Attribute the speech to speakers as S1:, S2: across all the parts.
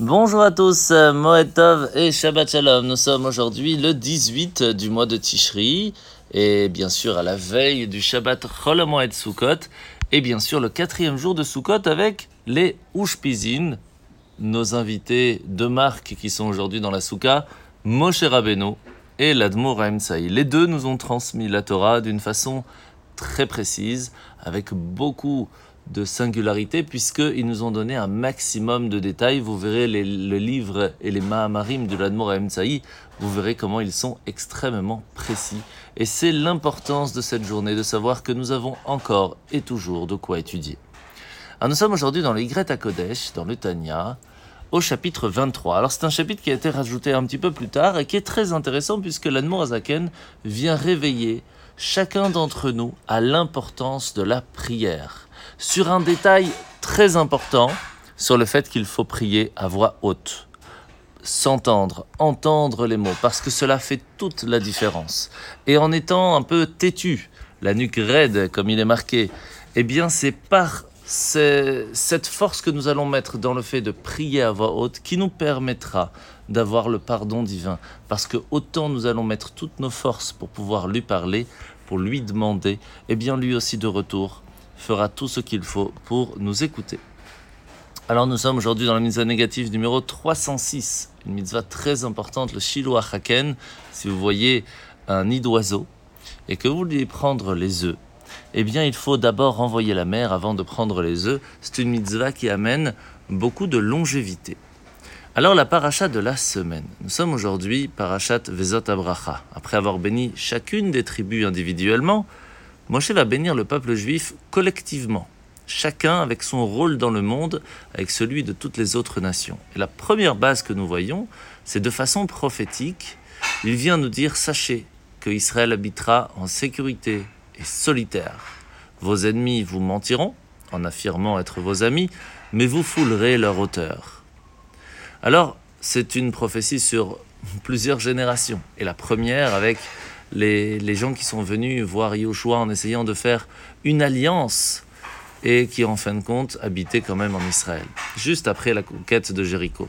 S1: Bonjour à tous, Moed Tov et Shabbat Shalom. Nous sommes aujourd'hui le 18 du mois de Tishri et bien sûr à la veille du Shabbat Chol Moed Sukkot et bien sûr le quatrième jour de Sukkot avec les Ushpizin, nos invités de marque qui sont aujourd'hui dans la Souka, Moshe Rabbeinu et l'Admour Saï. Les deux nous ont transmis la Torah d'une façon très précise, avec beaucoup de singularité puisqu'ils nous ont donné un maximum de détails. Vous verrez les, le livre et les Mahamarim de l'Admor Saï, vous verrez comment ils sont extrêmement précis. Et c'est l'importance de cette journée de savoir que nous avons encore et toujours de quoi étudier. Alors nous sommes aujourd'hui dans le Y à Kodesh, dans le Tanya, au chapitre 23. Alors c'est un chapitre qui a été rajouté un petit peu plus tard et qui est très intéressant puisque l'Admor Azaken vient réveiller chacun d'entre nous à l'importance de la prière sur un détail très important, sur le fait qu'il faut prier à voix haute. S'entendre, entendre les mots, parce que cela fait toute la différence. Et en étant un peu têtu, la nuque raide, comme il est marqué, eh bien c'est par cette force que nous allons mettre dans le fait de prier à voix haute qui nous permettra d'avoir le pardon divin. Parce que autant nous allons mettre toutes nos forces pour pouvoir lui parler, pour lui demander, eh bien lui aussi de retour fera tout ce qu'il faut pour nous écouter. Alors nous sommes aujourd'hui dans la mitzvah négative numéro 306, une mitzvah très importante, le Shiloh Haken. Si vous voyez un nid d'oiseau et que vous voulez prendre les œufs, eh bien il faut d'abord renvoyer la mer avant de prendre les œufs. C'est une mitzvah qui amène beaucoup de longévité. Alors la paracha de la semaine. Nous sommes aujourd'hui parachat Vezot Abracha. Après avoir béni chacune des tribus individuellement, Moshe va bénir le peuple juif collectivement, chacun avec son rôle dans le monde, avec celui de toutes les autres nations. Et la première base que nous voyons, c'est de façon prophétique, il vient nous dire, sachez que Israël habitera en sécurité et solitaire. Vos ennemis vous mentiront en affirmant être vos amis, mais vous foulerez leur hauteur. Alors, c'est une prophétie sur plusieurs générations. Et la première avec les, gens qui sont venus voir Yoshua en essayant de faire une alliance et qui en fin de compte habitaient quand même en Israël, juste après la conquête de Jéricho.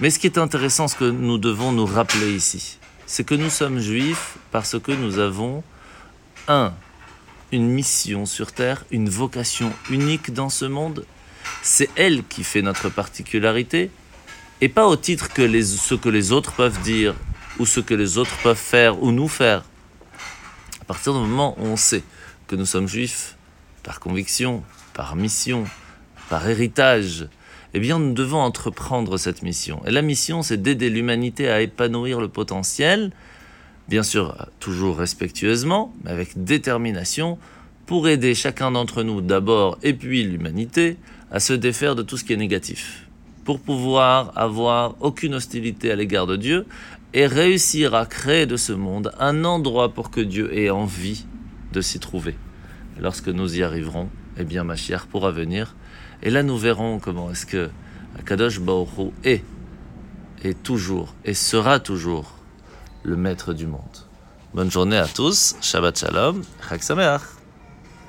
S1: Mais ce qui est intéressant, ce que nous devons nous rappeler ici, c'est que nous sommes juifs parce que nous avons, un, une mission sur terre, une vocation unique dans ce monde. C'est elle qui fait notre particularité, et pas au titre que ce que les autres peuvent dire ou ce que les autres peuvent faire ou nous faire. À partir du moment où on sait que nous sommes juifs, par conviction, par mission, par héritage, eh bien nous devons entreprendre cette mission. Et la mission, c'est d'aider l'humanité à épanouir le potentiel, bien sûr toujours respectueusement, mais avec détermination, pour aider chacun d'entre nous d'abord et puis l'humanité à se défaire de tout ce qui est négatif pour pouvoir avoir aucune hostilité à l'égard de Dieu et réussir à créer de ce monde un endroit pour que Dieu ait envie de s'y trouver. lorsque nous y arriverons, eh bien Mashiach pourra venir. Et là nous verrons comment est-ce que Kadosh Baruch est, est toujours et sera toujours le maître du monde. Bonne journée à tous, Shabbat Shalom, Chag Sameach.